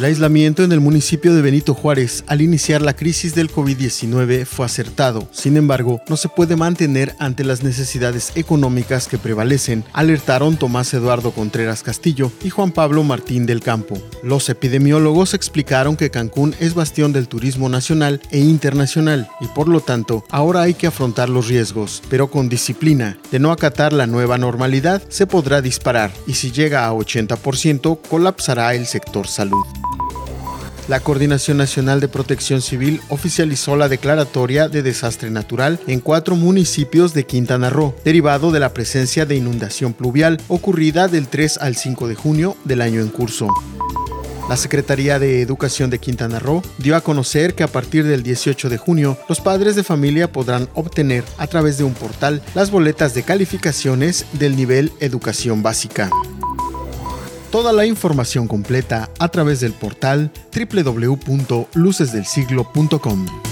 El aislamiento en el municipio de Benito Juárez al iniciar la crisis del COVID-19 fue acertado. Sin embargo, no se puede mantener ante las necesidades económicas que prevalecen, alertaron Tomás Eduardo Contreras Castillo y Juan Pablo Martín del Campo. Los epidemiólogos explicaron que Cancún es bastión del turismo nacional e internacional y por lo tanto ahora hay que afrontar los riesgos, pero con disciplina. De no acatar la nueva normalidad se podrá disparar y si llega a 80% colapsará el sector salud. La Coordinación Nacional de Protección Civil oficializó la declaratoria de desastre natural en cuatro municipios de Quintana Roo, derivado de la presencia de inundación pluvial ocurrida del 3 al 5 de junio del año en curso. La Secretaría de Educación de Quintana Roo dio a conocer que a partir del 18 de junio los padres de familia podrán obtener a través de un portal las boletas de calificaciones del nivel educación básica. Toda la información completa a través del portal www.lucesdelsiglo.com.